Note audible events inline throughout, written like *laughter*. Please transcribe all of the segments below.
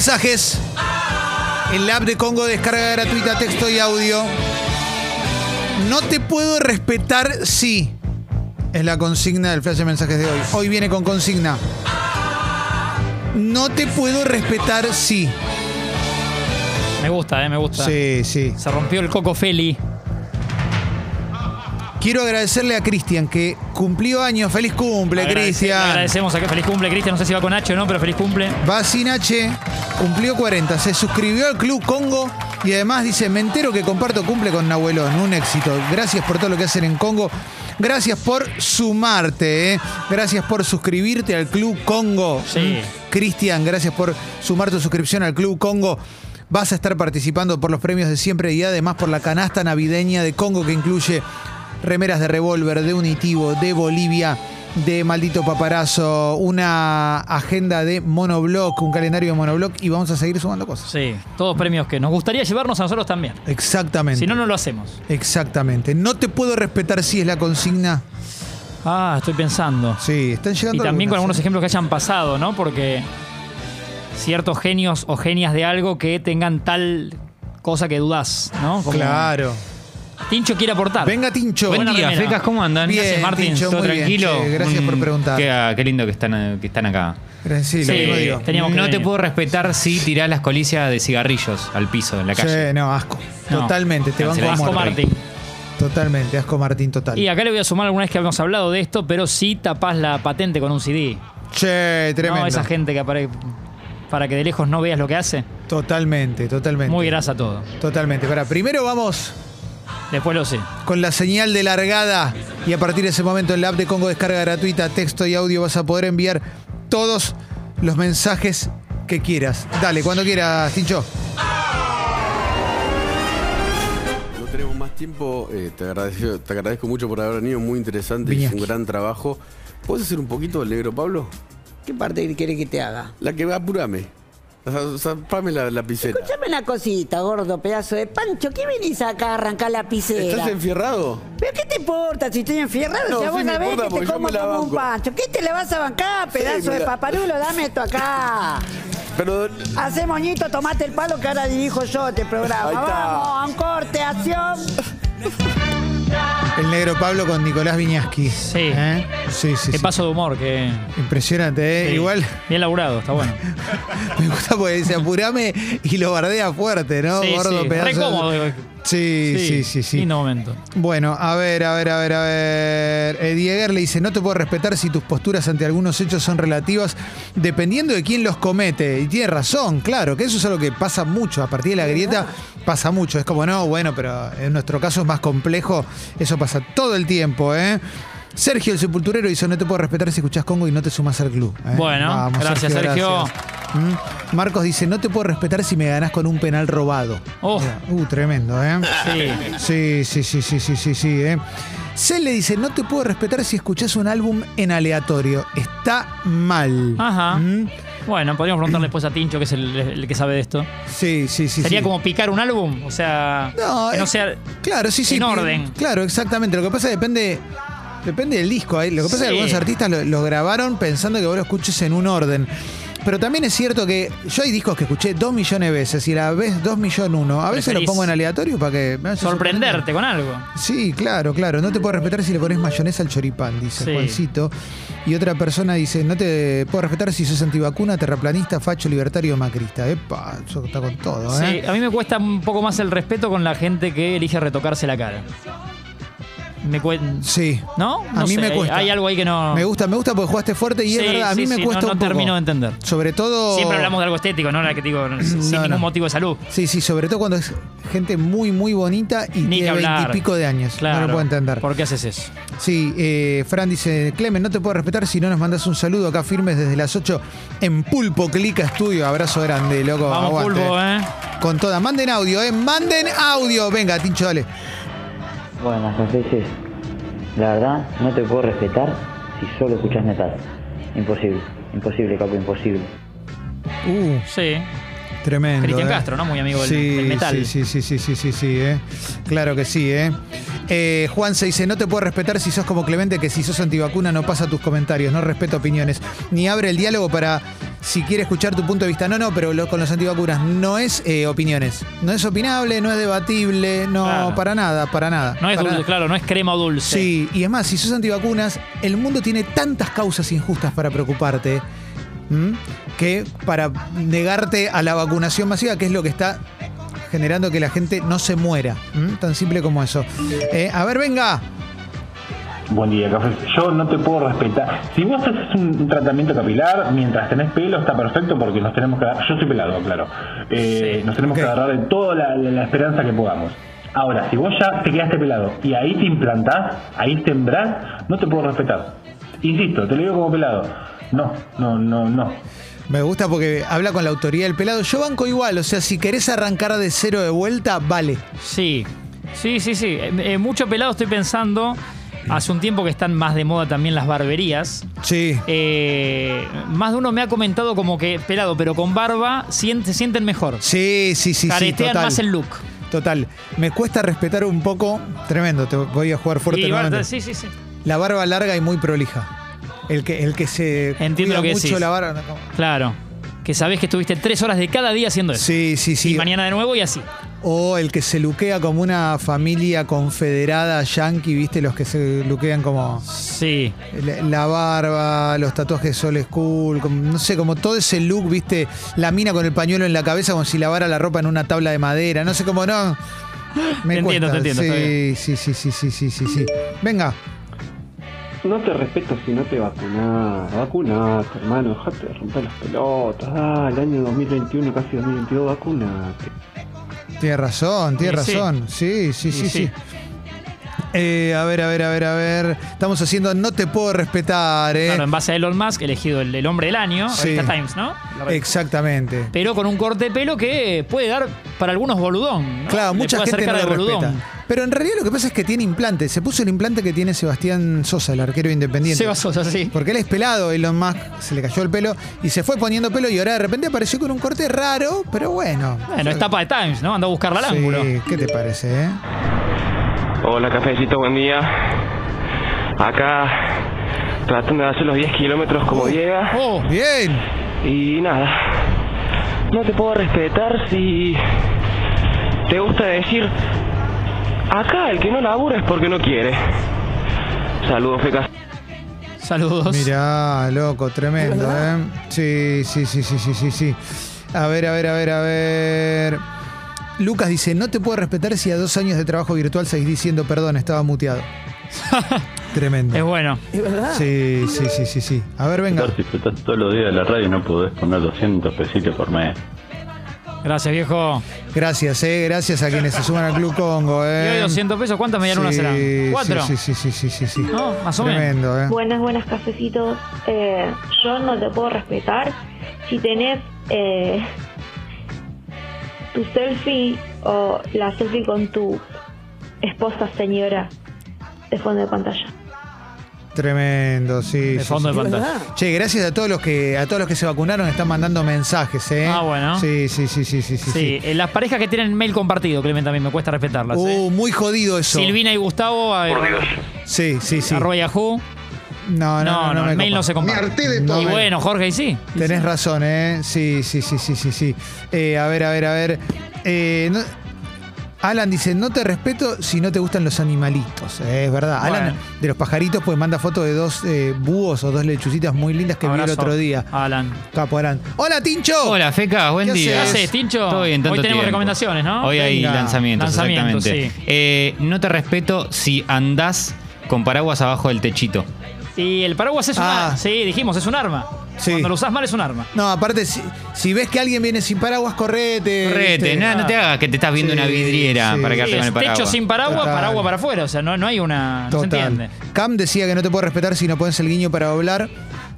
mensajes. En la app de Congo descarga gratuita texto y audio. No te puedo respetar si. Es la consigna del flash de mensajes de hoy. Hoy viene con consigna. No te puedo respetar si. Me gusta, eh, me gusta. Sí, sí. Se rompió el coco Feli. Quiero agradecerle a Cristian que cumplió años. Feliz cumple, Cristian. Agradecemos a que feliz cumple, Cristian. No sé si va con H o no, pero feliz cumple. Va sin H, cumplió 40, se suscribió al Club Congo y además dice, me entero que comparto cumple con Nahuelón, un éxito. Gracias por todo lo que hacen en Congo. Gracias por sumarte, ¿eh? gracias por suscribirte al Club Congo. Sí. Mm. Cristian, gracias por sumar tu suscripción al Club Congo. Vas a estar participando por los premios de siempre y además por la canasta navideña de Congo que incluye remeras de revólver, de Unitivo, de Bolivia, de Maldito Paparazo, una agenda de monoblock, un calendario de monoblock y vamos a seguir sumando cosas. Sí, todos premios que nos gustaría llevarnos a nosotros también. Exactamente. Si no, no lo hacemos. Exactamente. No te puedo respetar si es la consigna. Ah, estoy pensando. Sí, están Y llegando. también con algunos ejemplos que hayan pasado, ¿no? Porque ciertos genios o genias de algo que tengan tal cosa que dudas, ¿no? Como Claro. Tincho quiere aportar. Venga, Tincho. Buen Buena día, remera. fecas, ¿cómo andan? Bien, Gracias, Martín. Tincho, ¿Todo muy bien, tranquilo? che, gracias por Mm, preguntar. Qué, ah, qué lindo que están, que están acá. Sí, Sí, lo mismo digo. teníamos que no te venir. puedo respetar si tirás las colicias de cigarrillos al piso en la calle. Sí, no, asco. No. Totalmente, te van Cancelado. como Asco muerte. Martín. Totalmente, asco Martín total. Y acá le voy a sumar alguna vez que habíamos hablado de esto, pero sí tapás la patente con un CD. Che, tremendo. No, esa gente que aparece para que de lejos no veas lo que hace. Totalmente, totalmente. Muy grasa todo. Totalmente. Para, primero vamos Después lo sé. con la señal de largada y a partir de ese momento en la app de Congo descarga gratuita, texto y audio vas a poder enviar todos los mensajes que quieras. Dale, cuando quieras, Tincho. No tenemos más tiempo. eh, te, agradezco, te agradezco mucho por haber venido. Muy interesante. Es un gran trabajo. ¿Puedes hacer un poquito del negro, Pablo? ¿Qué parte quiere que te haga? La que va, apurame. Zapame la lapicera. Escuchame una cosita, gordo pedazo de pancho. ¿Qué venís acá a arrancar la piscera? ¿Estás enfierrado? ¿Pero qué te importa si estoy enfierrado? No, si a sí vos sabés que te como como un pancho. ¿Qué te le vas a bancar, pedazo de paparulo? Dame esto acá. Pero Hacé moñito, tomate el palo que ahora dirijo yo este programa. Vamos, a un corte, acción. *laughs* El negro Pablo con Nicolás Viñaski. Sí. ¿Eh? Sí, sí, Qué sí. paso de humor, que. Impresionante, ¿eh? sí. Igual Bien laburado, está bueno. *laughs* me gusta porque dice apurame y lo bardea fuerte, ¿no? Sí, Gordo sí. Re cómodo. Sí, sí, sí, sí. Lindo momento. Bueno, a ver, a ver, a ver, a ver. Eh, Dieguer le dice, no te puedo respetar si tus posturas ante algunos hechos son relativas dependiendo de quién los comete. Y tiene razón, claro, que eso es algo que pasa mucho. A partir de la grieta pasa mucho. Es como, no, bueno, pero en nuestro caso es más complejo. Eso pasa todo el tiempo, ¿eh? Sergio el Sepulturero dice, no te puedo respetar si escuchás Congo y no te sumás al club. ¿eh? Bueno, gracias, Sergio. gracias. Mm. Marcos dice, no te puedo respetar si me ganás con un penal robado. Oh. Uh, tremendo, ¿eh? Sí. Sí, sí, sí, sí, sí, sí, sí. ¿eh? Le dice, no te puedo respetar si escuchás un álbum en aleatorio. Está mal. Ajá. ¿Mm? Bueno, podríamos preguntarle después a Tincho, que es el, el que sabe de esto. Sí, sí, sí. Sería sí. como picar un álbum, o sea, No, que no eh, sea Claro, sí, sí. en orden. Claro, exactamente. Lo que pasa depende. Depende del disco. ahí. Lo que pasa es que algunos artistas lo, lo grabaron pensando que vos lo escuches en un orden. Pero también es cierto que yo hay discos que escuché dos millones de veces y la vez dos millones uno. A veces lo pongo en aleatorio para que me sorprenderte con algo. Sí, claro, claro. No te puedo respetar si le pones mayonesa al choripán, dice Sí. Juancito. Y otra persona dice, no te puedo respetar si sos antivacuna, terraplanista, facho, libertario o macrista. Epa, eso está con todo, Sí, ¿eh? a mí me cuesta un poco más el respeto con la gente que elige retocarse la cara. Me cuen- Sí. ¿No? A No mí sé, me cuesta. Hay algo ahí que no. Me gusta, me gusta porque jugaste fuerte y es Sí, verdad, a mí sí, me sí, cuesta no, no un poco. termino de entender. Sobre todo. Siempre hablamos de algo estético, ¿no? La que digo, sin No, ningún no. motivo de salud. Sí, sí, sobre todo cuando es gente muy, muy bonita y Ni tiene veintipico de años. Claro. No lo puedo entender. ¿Por qué haces eso? Sí, eh, Fran dice, Clemen, no te puedo respetar si no nos mandas un saludo acá firmes desde las 8 en Pulpo Clica Estudio. Abrazo grande, loco. Vamos, aguante. pulpo, ¿eh? Con toda. Manden audio, ¿eh? Manden audio. Venga, Tincho, dale. Buenas noches. La verdad, no te puedo respetar si solo escuchas metal. Imposible, imposible, capo, imposible. Uh, Sí. Tremendo. Cristian ¿eh? Castro, ¿no? Muy amigo del, Sí, del metal. Sí, sí, sí, sí, sí, sí, ¿eh? Claro que sí, ¿eh? Eh, Juan se dice, no te puedo respetar si sos como Clemente, que si sos antivacuna no pasa tus comentarios, no respeto opiniones, ni abre el diálogo para si quiere escuchar tu punto de vista. No, no, pero lo- con los antivacunas no es eh, opiniones. No es opinable, no es debatible, no, Claro. para nada, para nada. No es dulce, nada. claro, no es crema dulce. Sí, y es más, si sos antivacunas, el mundo tiene tantas causas injustas para preocuparte ¿m? que para negarte a la vacunación masiva, que es lo que está generando que la gente no se muera. ¿m? Tan simple como eso. Eh, a ver, venga. Buen día, café. Yo no te puedo respetar. Si vos haces un, un tratamiento capilar mientras tenés pelo, está perfecto porque nos tenemos que agarrar. Yo soy pelado, claro. Eh, Sí. Nos tenemos que agarrar de toda la, la- la esperanza que podamos. Ahora, si vos ya te quedaste pelado y ahí te implantás, ahí tembrás, no te puedo respetar. Insisto, te lo digo como pelado. No, no, no, no. Me gusta porque habla con la autoridad del pelado. Yo banco igual, o sea, si querés arrancar de cero de vuelta, vale. Sí, sí, sí, sí. Eh, eh, mucho pelado estoy pensando. Hace un tiempo que están más de moda también las barberías. Sí. Eh, más de uno me ha comentado como que pelado, pero con barba se sienten mejor. Sí, sí, sí, sí. Caretean Total. más el look. Total. Me cuesta respetar un poco. Tremendo, te voy a jugar fuerte Y nuevamente. sí, sí, sí. La barba larga y muy prolija. El que, el que se Entiendo cuida lo que mucho decís. la barba. no, Claro. Que sabés que estuviste tres horas de cada día haciendo eso. Sí, sí, sí. Y mañana de nuevo y así. O el que se luquea como una familia confederada yankee, ¿viste? Los que se luquean como Sí. la- la barba, los tatuajes old school, como- no sé, como todo ese look, ¿viste? La mina con el pañuelo en la cabeza como si lavara la ropa en una tabla de madera. No sé cómo no. Me Te entiendo, te entiendo, Sí, sí, sí, sí, sí, sí, sí, sí. Venga. No te respeto si no te vacunás. Vacunate, hermano. Dejate de romper las pelotas. Dale, año 2021, casi 2022, vacunate. Tiene razón, tiene Y razón. Sí, sí, sí, sí. sí. Eh, a ver, a ver, a ver, a ver. Estamos haciendo No te puedo respetar, ¿eh? Claro, en base a Elon Musk, elegido el, el hombre del año, Sí. revista Times, ¿no? Exactamente. Pero con un corte de pelo que puede dar para algunos boludón. ¿no? Claro, Le mucha gente no lo respeta. Pero en realidad lo que pasa es que tiene implante. Se puso el implante que tiene Sebastián Sosa, el arquero independiente. Seba Sosa, sí. Porque él es pelado, Elon Musk se le cayó el pelo y se fue poniendo pelo y ahora de repente apareció con un corte raro, pero bueno. Bueno, es tapa de Times, ¿no? Anda a buscarla al Sí, ángulo. ¿qué te parece, eh? Hola, cafecito, buen día. Acá, tratando de hacer los 10 kilómetros como llega. Oh, Bien. Y nada, no te puedo respetar si te gusta decir, acá el que no labura es porque no quiere. Saludos, fecas. saludos. Mirá, loco, tremendo, ¿eh? Sí, sí, sí, sí, sí, sí, sí. A ver, a ver, a ver, a ver. Lucas dice, no te puedo respetar si a dos años de trabajo virtual seguís diciendo perdón, estaba muteado. *laughs* Tremendo. Es bueno. ¿Es verdad? Sí, sí, sí, sí, sí. A ver, venga. Si estás todos los días de la radio no podés poner 200 pesitos por mes. Gracias, viejo. Gracias, eh. Gracias a quienes se suman al Club Congo, Y eh. hoy 200 pesos, ¿cuántas medialunas Sí, serán? ¿Cuatro? Sí, sí, sí, sí, sí, sí. No, más o menos. Tremendo, eh. Buenas, buenas cafecitos. Eh, yo no te puedo respetar si tenés eh, tu selfie o la selfie con tu esposa señora de fondo de pantalla. Tremendo, sí. De fondo sí. de pantalla. verdad? Che, gracias a todos los que a todos los que se vacunaron están mandando mensajes, ¿eh? Ah, bueno. Sí, sí, sí, sí, sí, sí. Sí, eh, las parejas que tienen mail compartido, Clemente, también me cuesta respetarlas. ¿eh? Uh, muy jodido eso. Silvina y Gustavo, a- Sí, sí, sí. arroba Yahoo. No, no, No, no, no, me el mail copa. no se comparte. No y me- bueno, Jorge, y sí. Y Tenés sí. razón, ¿eh? Sí, sí, sí, sí, sí, sí. Eh, a ver, a ver, a ver. Eh, no- Alan dice, no te respeto si no te gustan los animalitos. Eh, es verdad. Bueno. Alan, de los pajaritos, pues manda fotos de dos eh, búhos o dos lechucitas muy lindas que vi el Abrazo, otro día. Alan. Capo, Alan. Hola, Tincho. Hola, Feca, buen ¿Qué día. ¿Qué haces? haces, Tincho? Todo bien, tanto Hoy tenemos tiempo. recomendaciones, ¿no? Hoy hay Venga. lanzamientos, Lanzamientos, exactamente. sí. Eh, no te respeto si andás con paraguas abajo del techito. Y el paraguas es un Ah. arma. Sí, dijimos, es un arma. Sí. Cuando lo usás mal es un arma. No, aparte, si, si ves que alguien viene sin paraguas, correte. Correte, no, no te hagas que te estás viendo Sí, una vidriera sí. para Sí, quedarte con el paraguas. techo sin paraguas, Total. paraguas para afuera. O sea, no, no hay una. No se entiende. Cam decía que no te puedo respetar si no pones el guiño para doblar.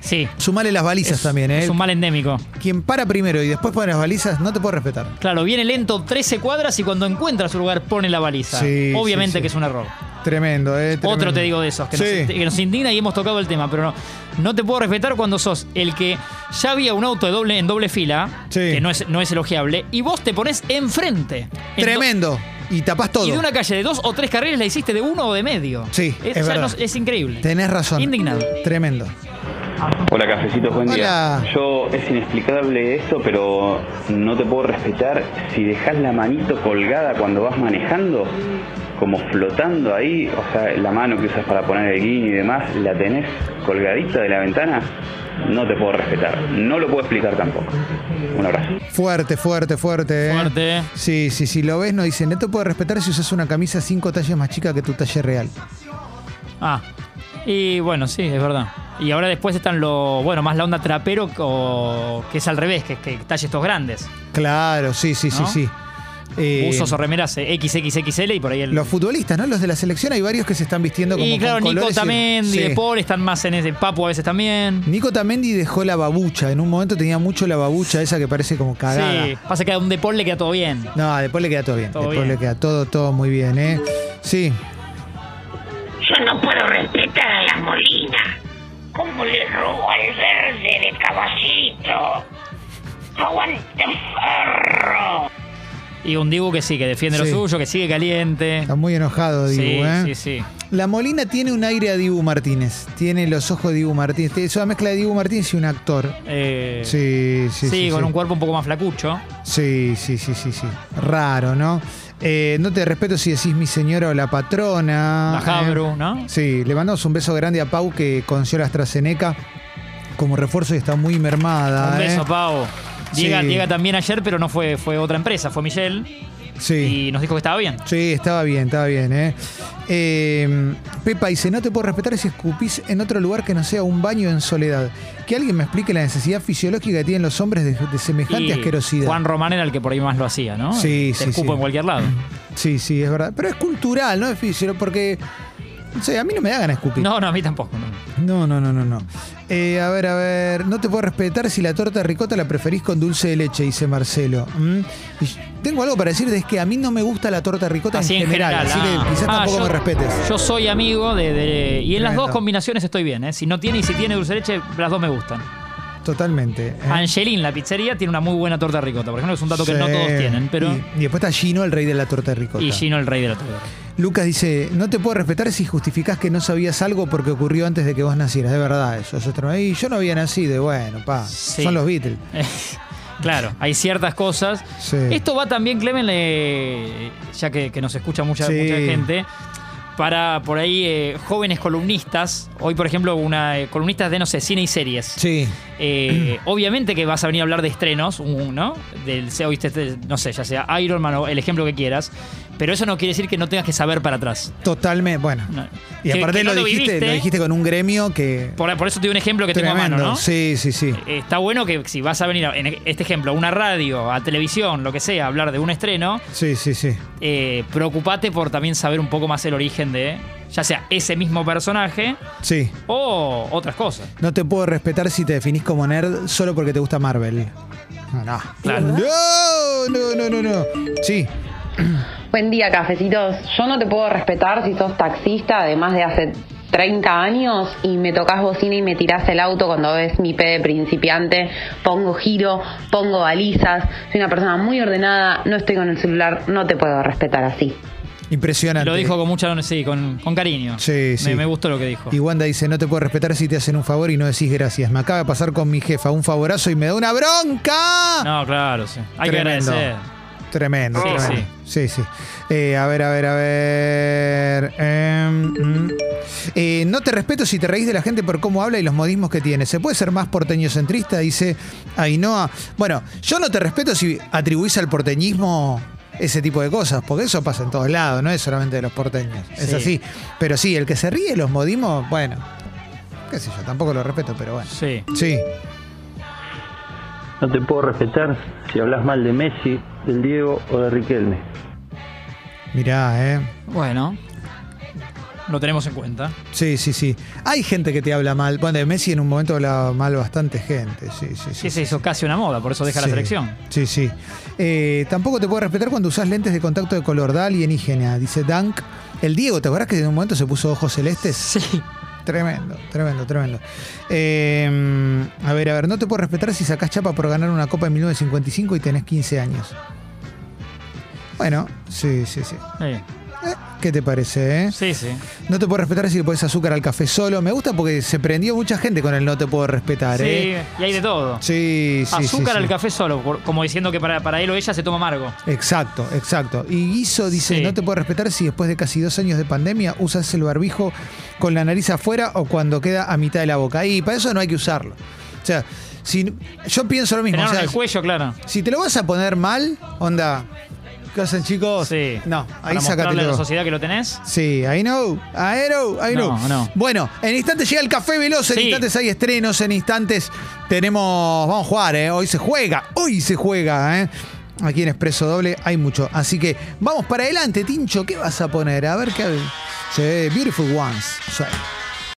Sí. Sumale las balizas Es, también, ¿eh? es un mal endémico. Quien para primero y después pone las balizas, no te puedo respetar. Claro, viene lento 13 cuadras y cuando encuentra su lugar pone la baliza. Sí, Obviamente sí, sí. que es un error. Tremendo, ¿eh? Otro te digo de esos, que, nos, que nos indigna y hemos tocado el tema, pero no, no te puedo respetar cuando sos el que ya había un auto de doble, en doble fila, que no es, no es elogiable, y vos te pones enfrente. En do- Tremendo. Y tapás todo. Y de una calle de dos o tres carriles la hiciste de uno o de medio. Sí, es, es o sea, verdad. no- es increíble. Tenés razón. Indignado. Tremendo. Hola cafecitos, buen Hola. día. Yo es inexplicable esto, pero no te puedo respetar si dejas la manito colgada cuando vas manejando, como flotando ahí, o sea, la mano que usas para poner el guiño y demás, la tenés colgadita de la ventana, no te puedo respetar. No lo puedo explicar tampoco. Un abrazo. Fuerte, fuerte, fuerte. ¿eh? Fuerte. Sí, sí, si lo ves, no dicen, no te puedo respetar si usas una camisa cinco tallas más chica que tu talle real. Ah. Y bueno, sí, es verdad. Y ahora después están lo, bueno, más la onda trapero o, que es al revés, que, que talles estos grandes. Claro, sí, sí, ¿No? sí, sí. Eh, Usos o remeras eh, XXXL y por ahí el. Los futbolistas, ¿no? Los de la selección, hay varios que se están vistiendo como y claro, con Nico y- Tamendi, Sí. De Paul están más en ese Papu a veces también. Nico Tamendi dejó la babucha. En un momento tenía mucho la babucha esa que parece como cagada. Sí, pasa que a un De Paul le queda todo bien. No, después le queda todo bien. Todo bien. le queda todo, todo muy bien, ¿eh? Sí. Yo no puedo respetar a la Molina. ¿Cómo le robo al verde de caballito? ¡Aguante ferro! Y un Dibu que sí, que defiende Sí. lo suyo, que sigue caliente. Está muy enojado, Dibu, sí, ¿eh? sí, sí. La Molina tiene un aire a Dibu Martínez. Tiene los ojos de Dibu Martínez. Es una mezcla de Dibu Martínez y un actor. Eh, Sí, sí, sí. con sí. un cuerpo un poco más flacucho. Sí, sí, sí, sí, sí. Raro, ¿no? Eh, no te respeto si decís mi señora o la patrona. La Jabru, Eh, ¿no? Sí, le mandamos un beso grande a Pau que conoció la AstraZeneca como refuerzo y está muy mermada. Un ¿eh? beso, Pau. Llega, Sí. llega también ayer, pero no fue, fue otra empresa, fue Michelle. Sí. Y nos dijo que estaba bien. Sí, estaba bien, estaba bien, ¿eh? Eh, Pepa dice, no te puedo respetar si escupís en otro lugar que no sea un baño en soledad. Que alguien me explique la necesidad fisiológica que tienen los hombres de, de semejante Y asquerosidad. Juan Román era el que por ahí más lo hacía, ¿no? Sí, Te sí, escupo sí. en cualquier lado. Sí, sí, es verdad. Pero es cultural, no es fisiológico, porque... No sé, a mí no me da ganas de escupir. No, no, a mí tampoco. no. No, no, no, no, no. Eh, a ver, a ver. No te puedo respetar si la torta de ricota la preferís con dulce de leche, dice Marcelo. ¿Mm? Tengo algo para decirte, es que a mí no me gusta la torta de ricota Así en general, así ah. que quizás Ah, tampoco yo- me respetes. Yo soy amigo de. de- y en las dos combinaciones estoy bien, ¿eh? Si no tiene y si tiene dulce de leche, las dos me gustan. Totalmente. ¿eh? Angelín, la pizzería, tiene una muy buena torta de ricota. Por ejemplo, es un dato que no todos tienen, pero. Y, y después está Gino, el rey de la torta de ricota. Y Gino, el rey de la torta. Lucas dice, no te puedo respetar si justificás que no sabías algo porque ocurrió antes de que vos nacieras. De verdad, eso, eso es tremendo. Y yo no había nacido, bueno, pa. Sí. Son los Beatles. *laughs* Claro, hay ciertas cosas. Sí. Esto va también, Clemen, le- ya que, que nos escucha mucha, Sí. mucha gente, para por ahí eh, jóvenes columnistas. Hoy, por ejemplo, una eh, columnistas de, no sé, cine y series. Sí. Eh, obviamente que vas a venir a hablar de estrenos, un- ¿no? Del, se- oíste no sé, ya sea Iron Man o el ejemplo que quieras. Pero eso no quiere decir que no tengas que saber para atrás. Totalmente, bueno. No. Y Que- aparte que no lo, lo dijiste, viviste. lo dijiste con un gremio que... Por, por eso te doy un ejemplo que tengo a mano, ¿no? Sí, sí, sí. Eh, Está bueno que si vas a venir, a- en este ejemplo, a una radio, a televisión, lo que sea, a hablar de un estreno, Sí, sí, sí. eh, preocupate por también saber un poco más el origen de, ya sea ese mismo personaje Sí. o otras cosas. No te puedo respetar si te definís como nerd solo porque te gusta Marvel. No, no. Claro. No, no, no, no, no. Sí. *clears throat* Buen día, cafecitos. Yo no te puedo respetar si sos taxista, además de hace 30 años, y me tocas bocina y me tirás el auto cuando ves mi P de principiante. Pongo giro, pongo balizas. Soy una persona muy ordenada, no estoy con el celular, no te puedo respetar así. Impresionante. Lo dijo con mucha, sí, con, con cariño. Sí, Me- sí. Me, gustó lo que dijo. Y Wanda dice, no te puedo respetar si te hacen un favor y no decís gracias. Me acaba de pasar con mi jefa un favorazo y me da una bronca. No, claro, sí. Hay Tremendo. que agradecer. Tremendo, Sí, tremendo. Sí, sí. Eh, a ver, a ver, a ver. Em, mm. Eh, no te respeto si te reís de la gente por cómo habla y los modismos que tiene. ¿Se puede ser más porteño centrista? Dice Ainhoa. Bueno, yo no te respeto si atribuís al porteñismo ese tipo de cosas, porque eso pasa en todos lados, no es solamente de los porteños. Es Sí. así. Pero sí, el que se ríe de los modismos, bueno, qué sé yo, tampoco lo respeto, pero bueno. Sí. Sí. No te puedo respetar si hablas mal de Messi, del Diego o de Riquelme. Mirá, ¿eh? Bueno, lo tenemos en cuenta. Sí, sí, sí. Hay gente que te habla mal. Bueno, de Messi en un momento hablaba mal bastante gente. Sí, sí, sí. Sí, se hizo casi una moda, por eso deja la selección. Sí, sí. Eh, tampoco te puedo respetar cuando usas lentes de contacto de color. Da alienígena. Dice Dank, El Diego, ¿te acuerdas que en un momento se puso ojos celestes? Sí. Tremendo, tremendo, tremendo. Eh, a ver, a ver, no te puedo respetar si sacás chapa por ganar una copa en 1955 y tenés 15 años. Bueno, sí, sí, sí. Sí. ¿Qué te parece, eh? Sí, sí. No te puedo respetar si le pones azúcar al café solo. Me gusta porque se prendió mucha gente con el no te puedo respetar, Sí, ¿eh? y hay de todo. Sí, sí, Azúcar sí, al café solo, por- como diciendo que para, para él o ella se toma amargo. Exacto, exacto. Y Guiso dice, no te puedo respetar si después de casi dos años de pandemia usas el barbijo con la nariz afuera o cuando queda a mitad de la boca. Y para eso no hay que usarlo. O sea, si, yo pienso lo mismo. o sea, el cuello, claro. si te lo vas a poner mal, onda, ¿qué hacen chicos? Sí. No, ahí Para a la sociedad que lo tenés. Sí, I know, I know, I know. No, no. Bueno, en instantes llega el café veloz, en Sí. instantes hay estrenos, en instantes tenemos. Vamos a jugar, ¿eh? Hoy se juega, hoy se juega, ¿eh? Aquí en Expreso Doble hay mucho. Así que vamos para adelante, Tincho. ¿Qué vas a poner? A ver qué. Sí, Beautiful Ones. Sí.